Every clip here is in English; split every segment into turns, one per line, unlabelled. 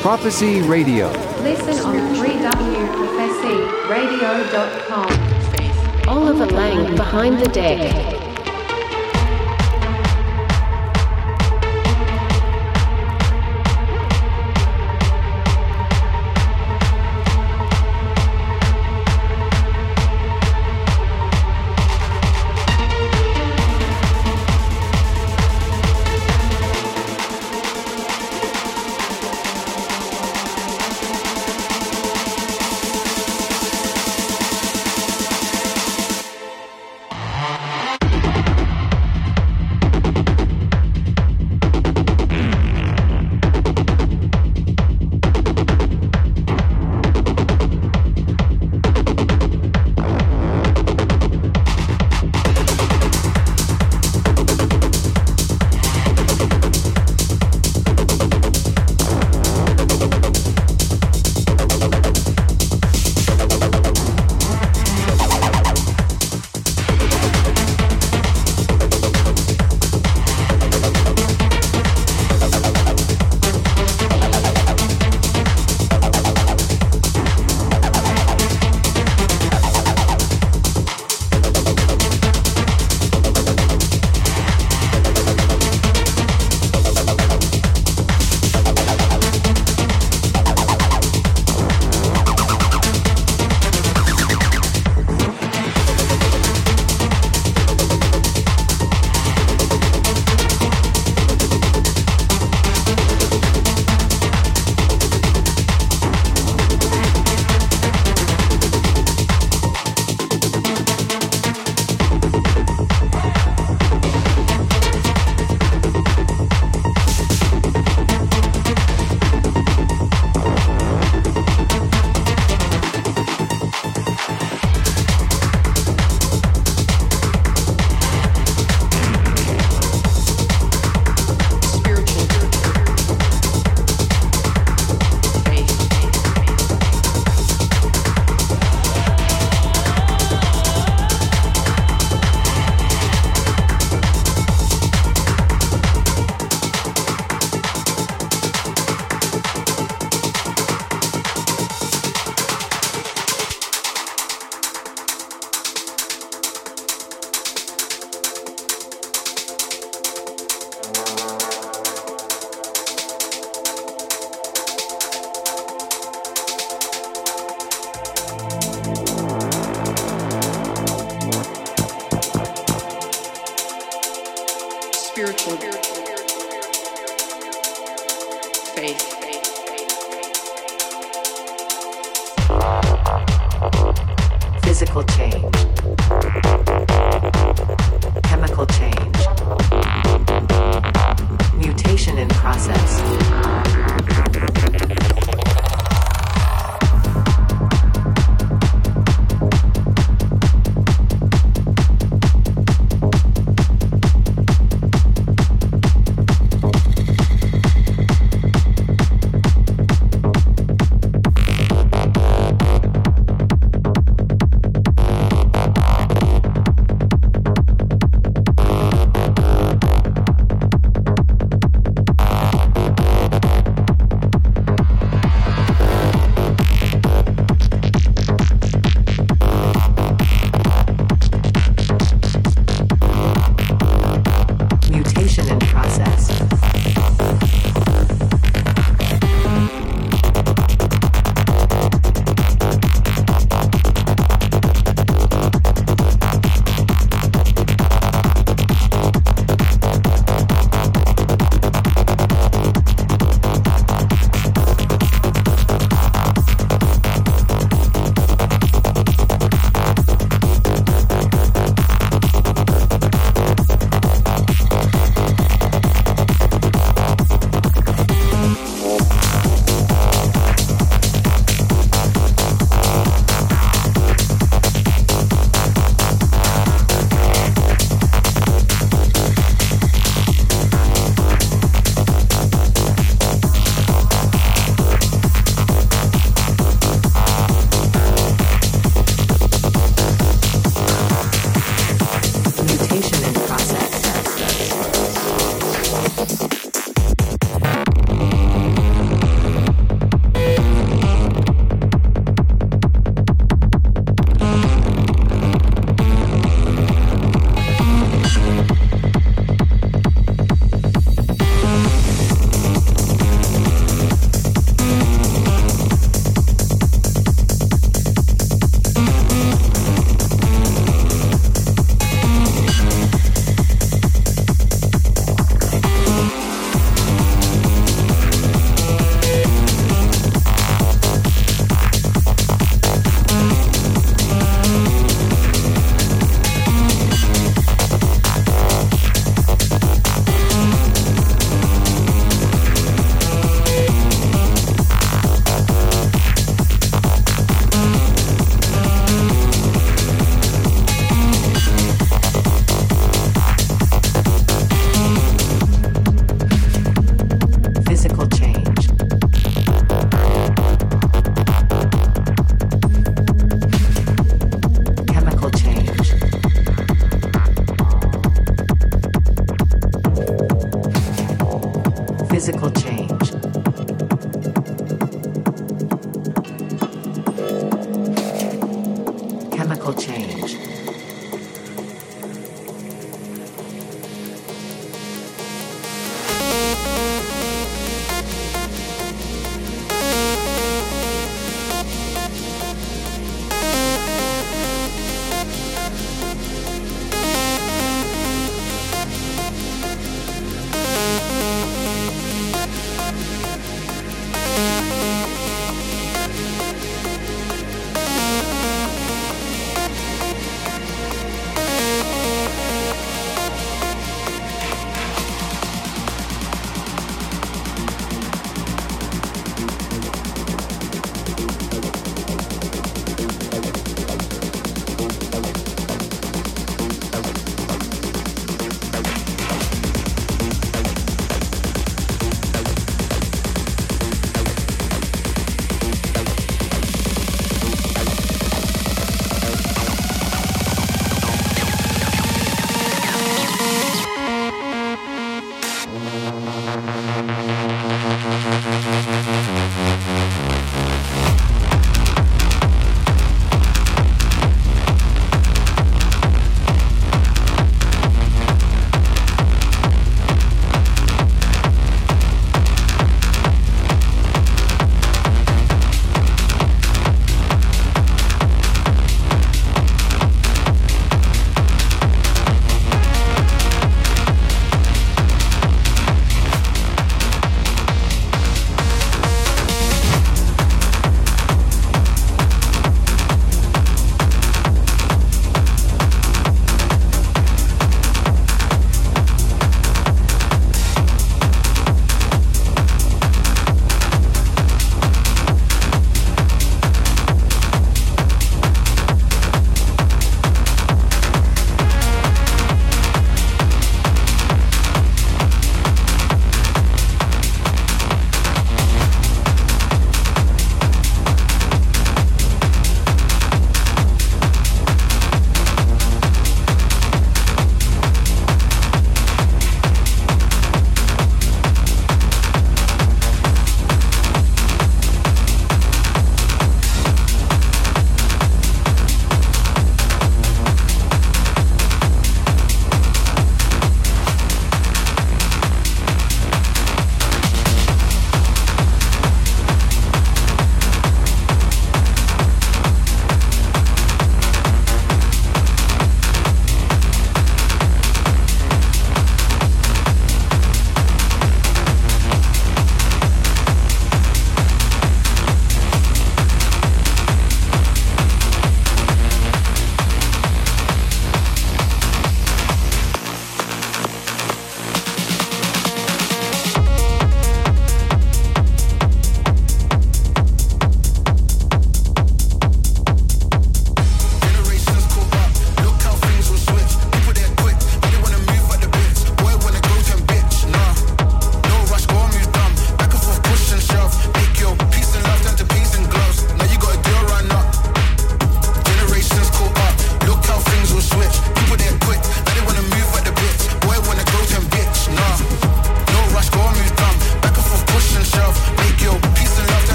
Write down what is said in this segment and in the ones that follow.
Prophecy Radio.
Listen on 3wprophecyradio.com.
Oliver Lang behind the deck.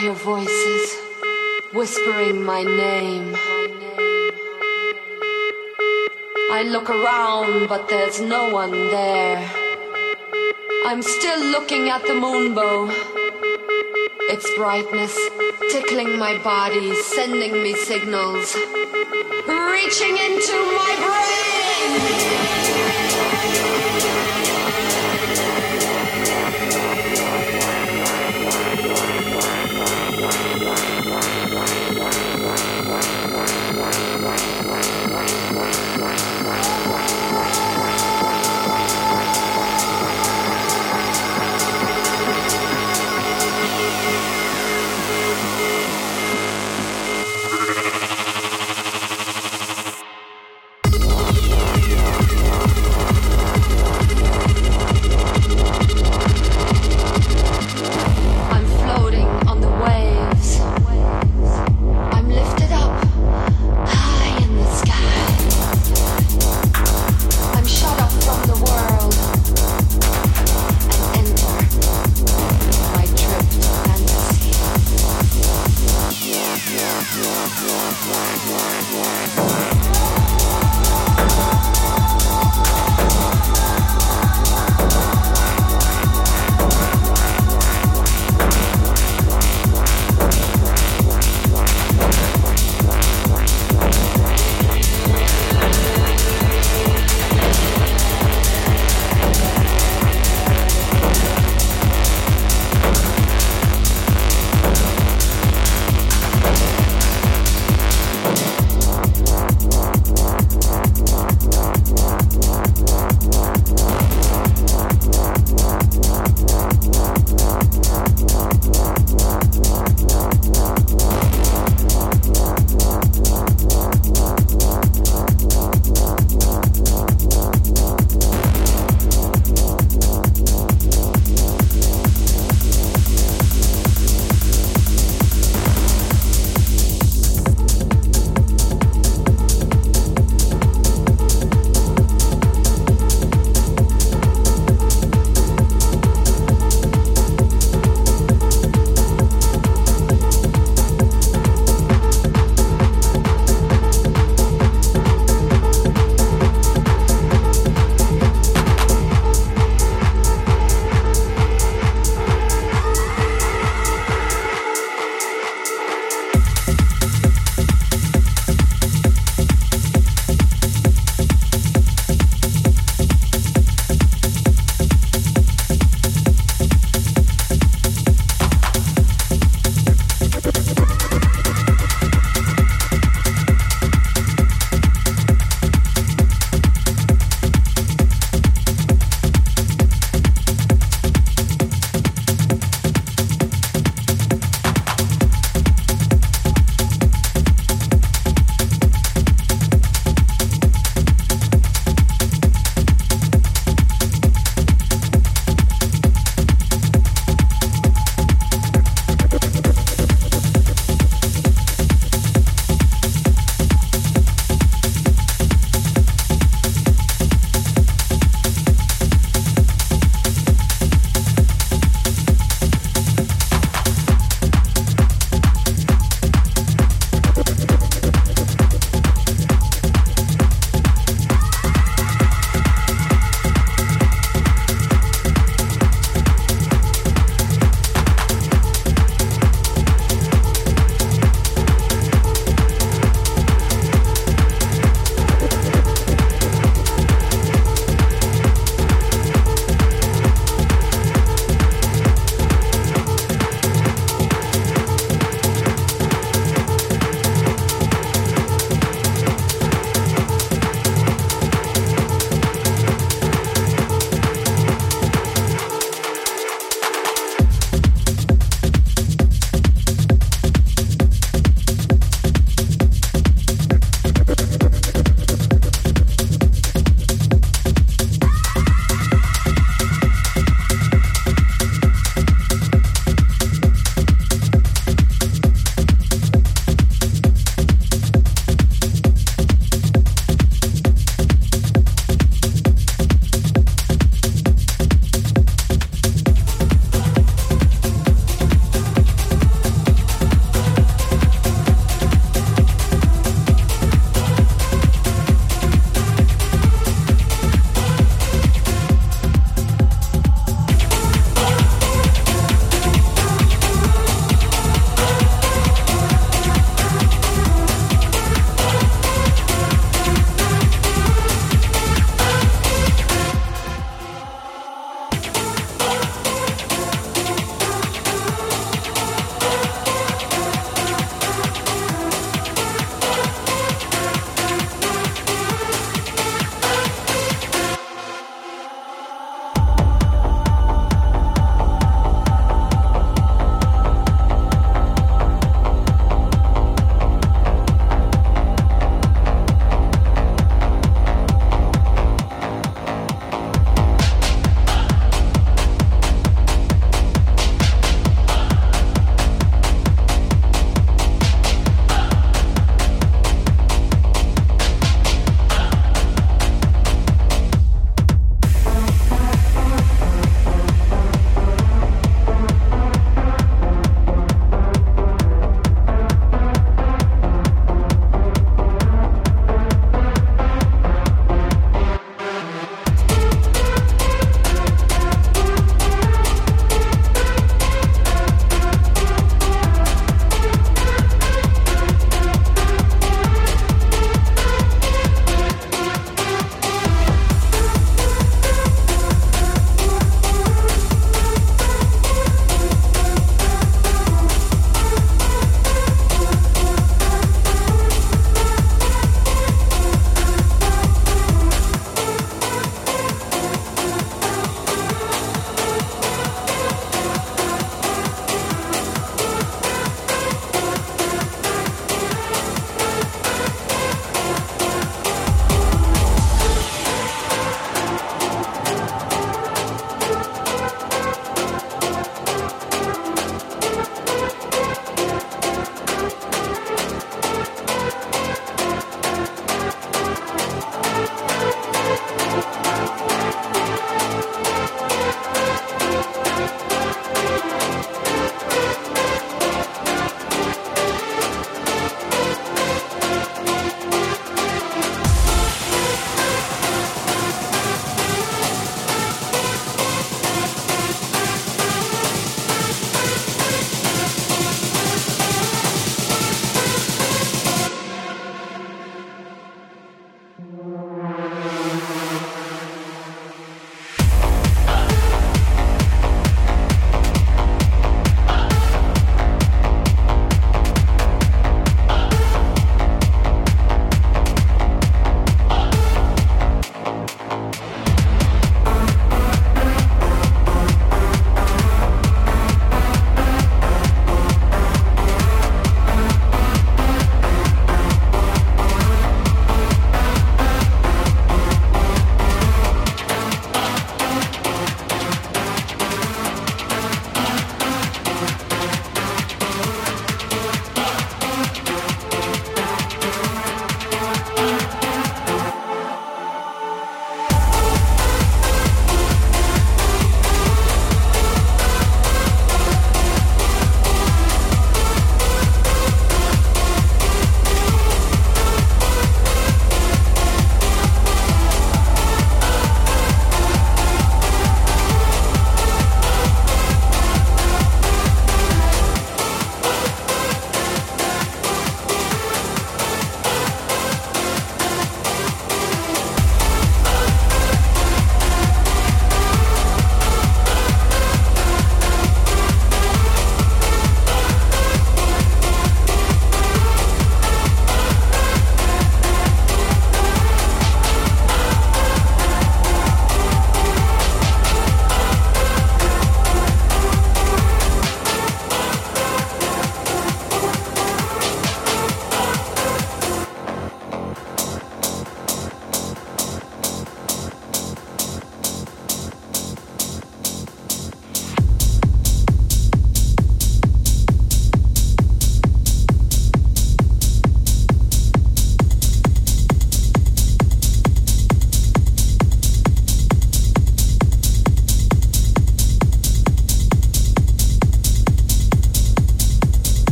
hear voices whispering my name. I look around, but there's no one there. I'm still looking at the moonbow. Its brightness tickling my body, sending me signals, reaching into my brain.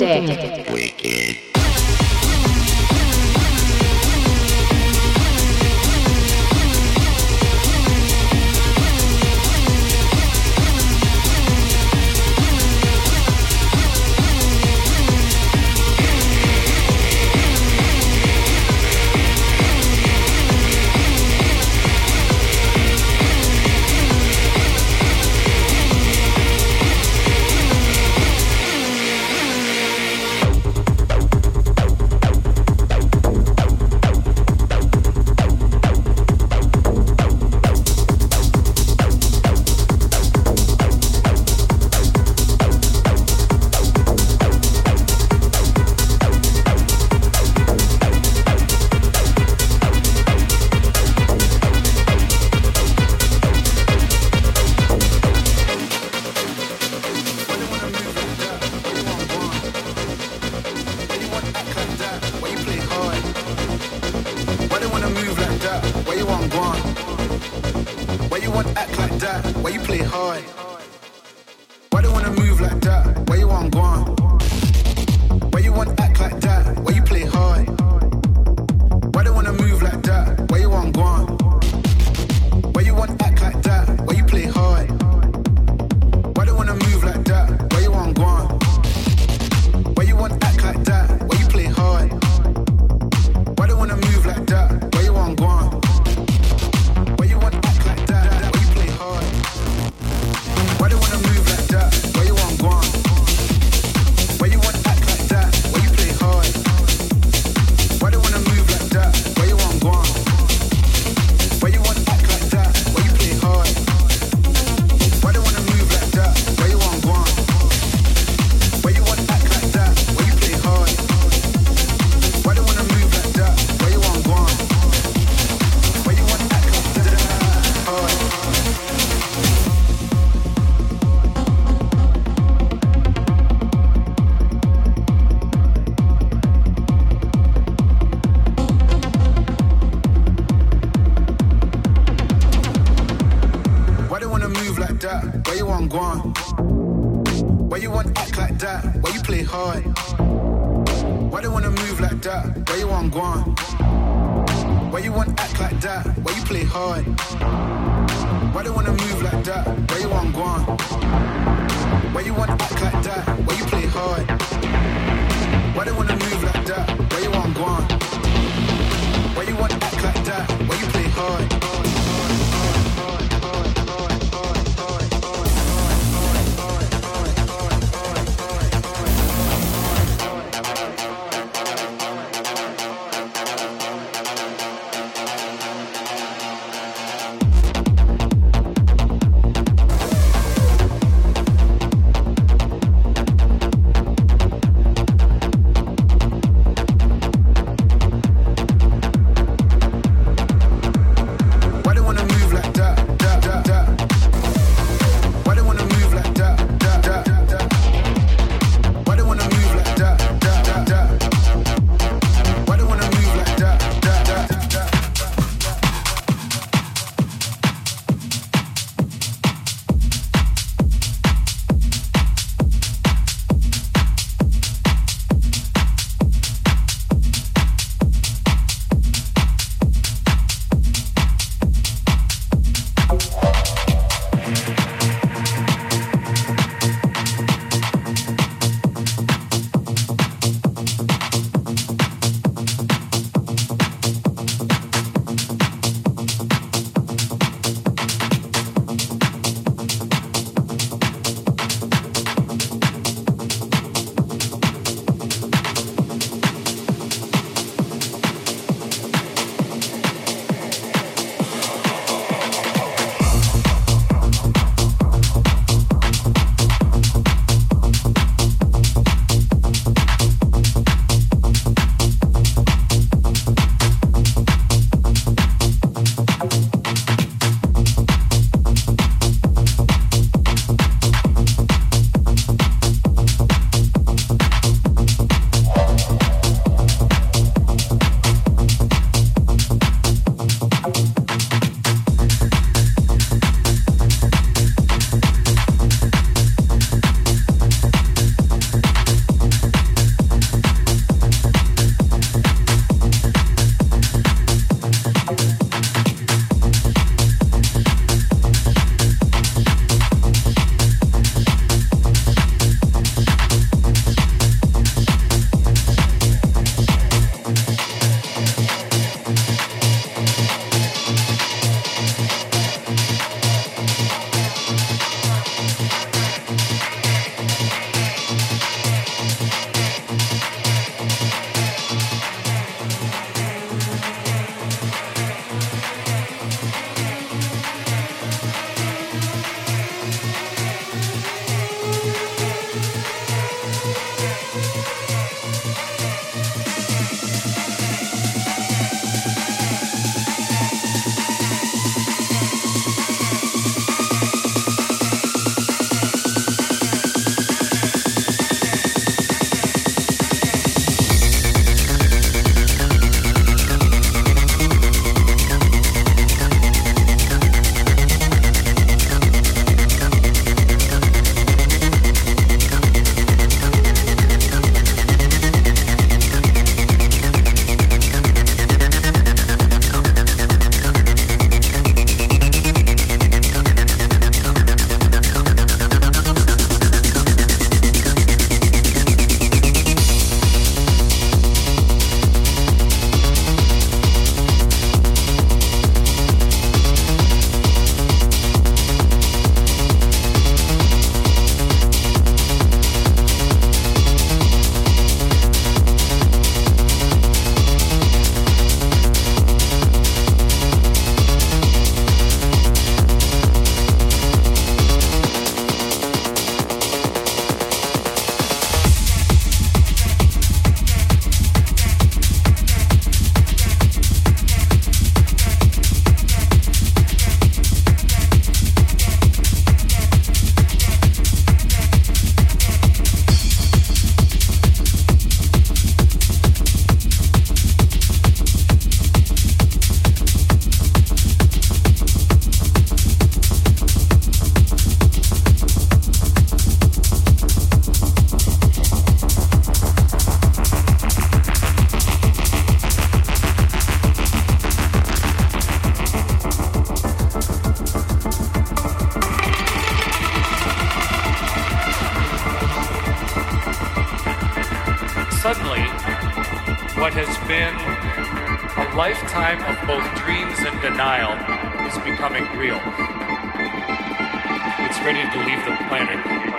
Behind the
lifetime of both dreams and denial is becoming real. It's ready to leave the planet.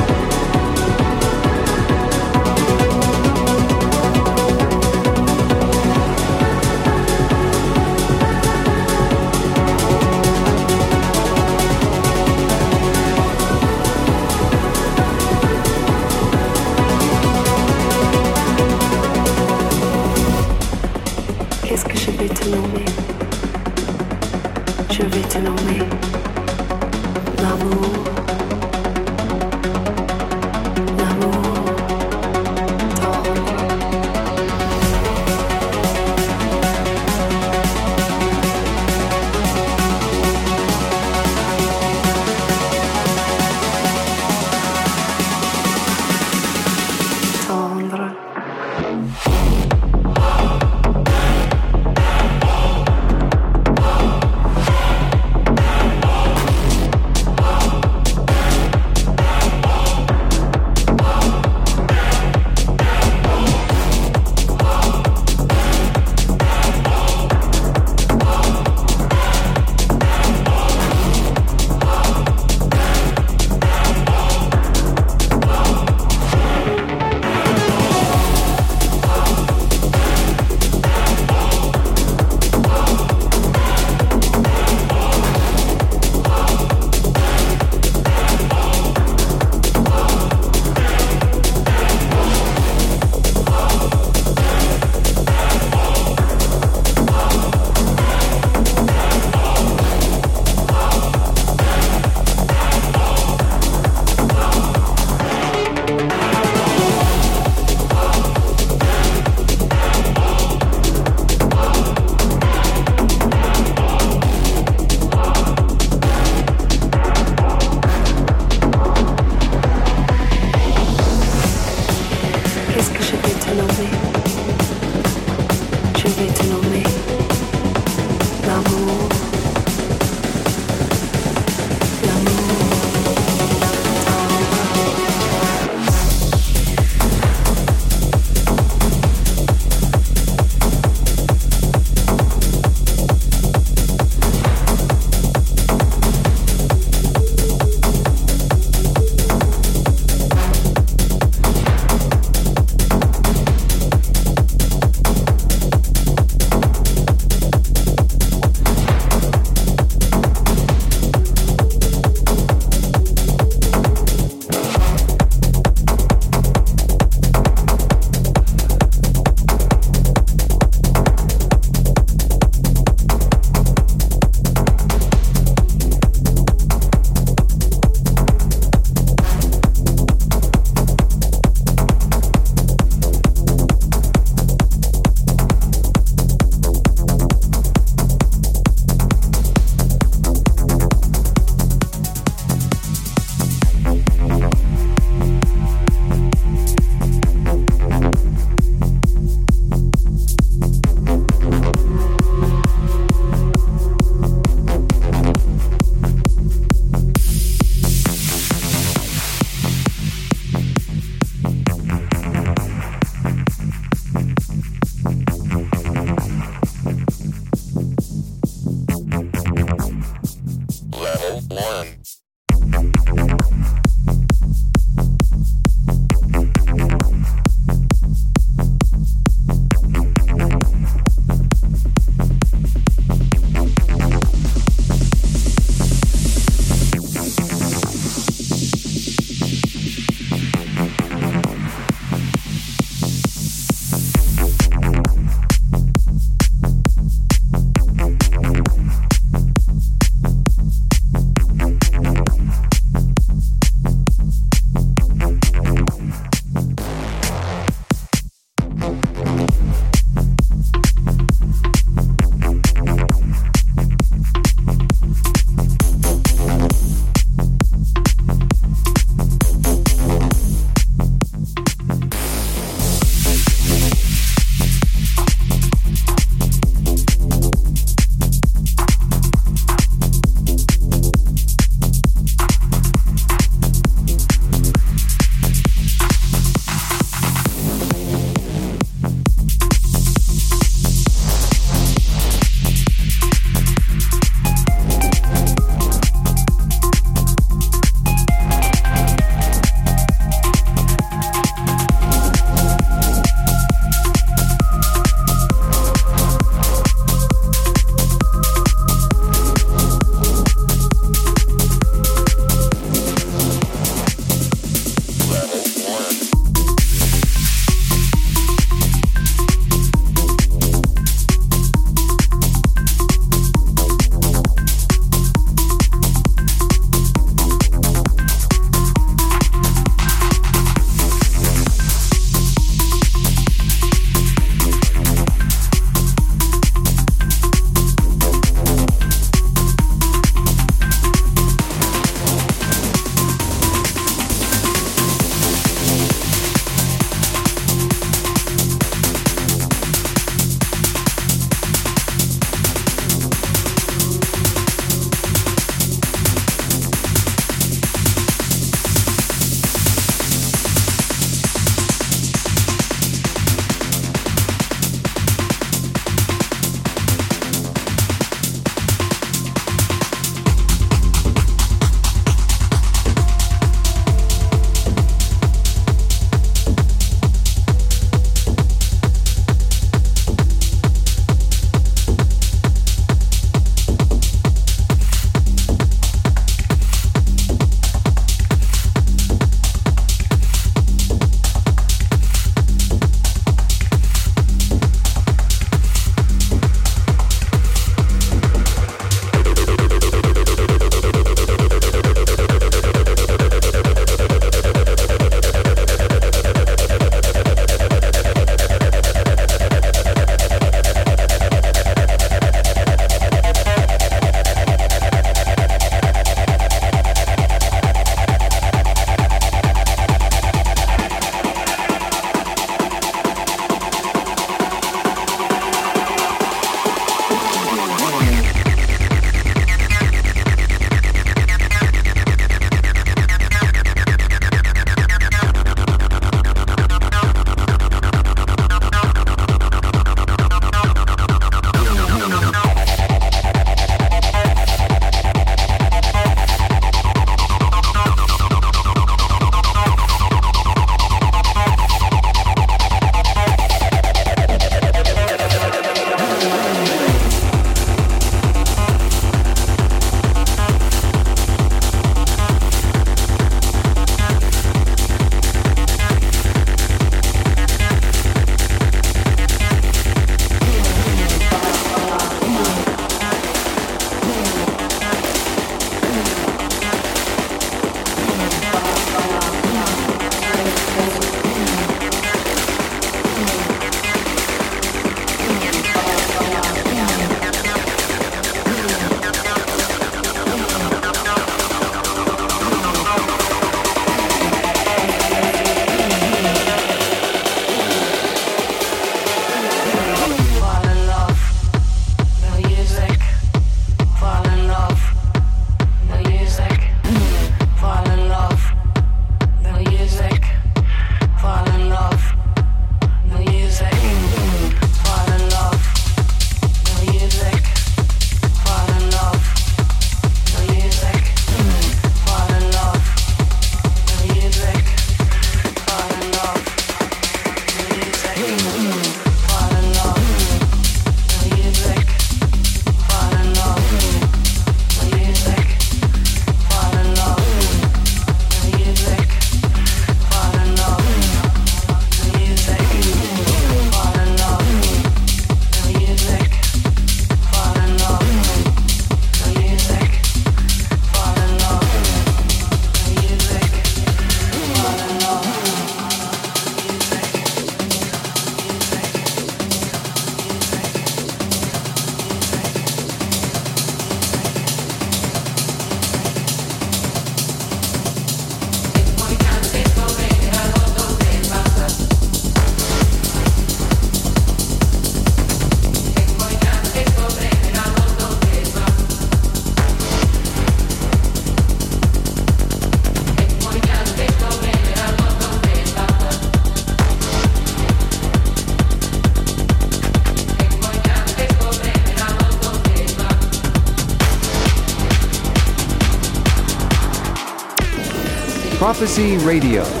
Prophecy Radio.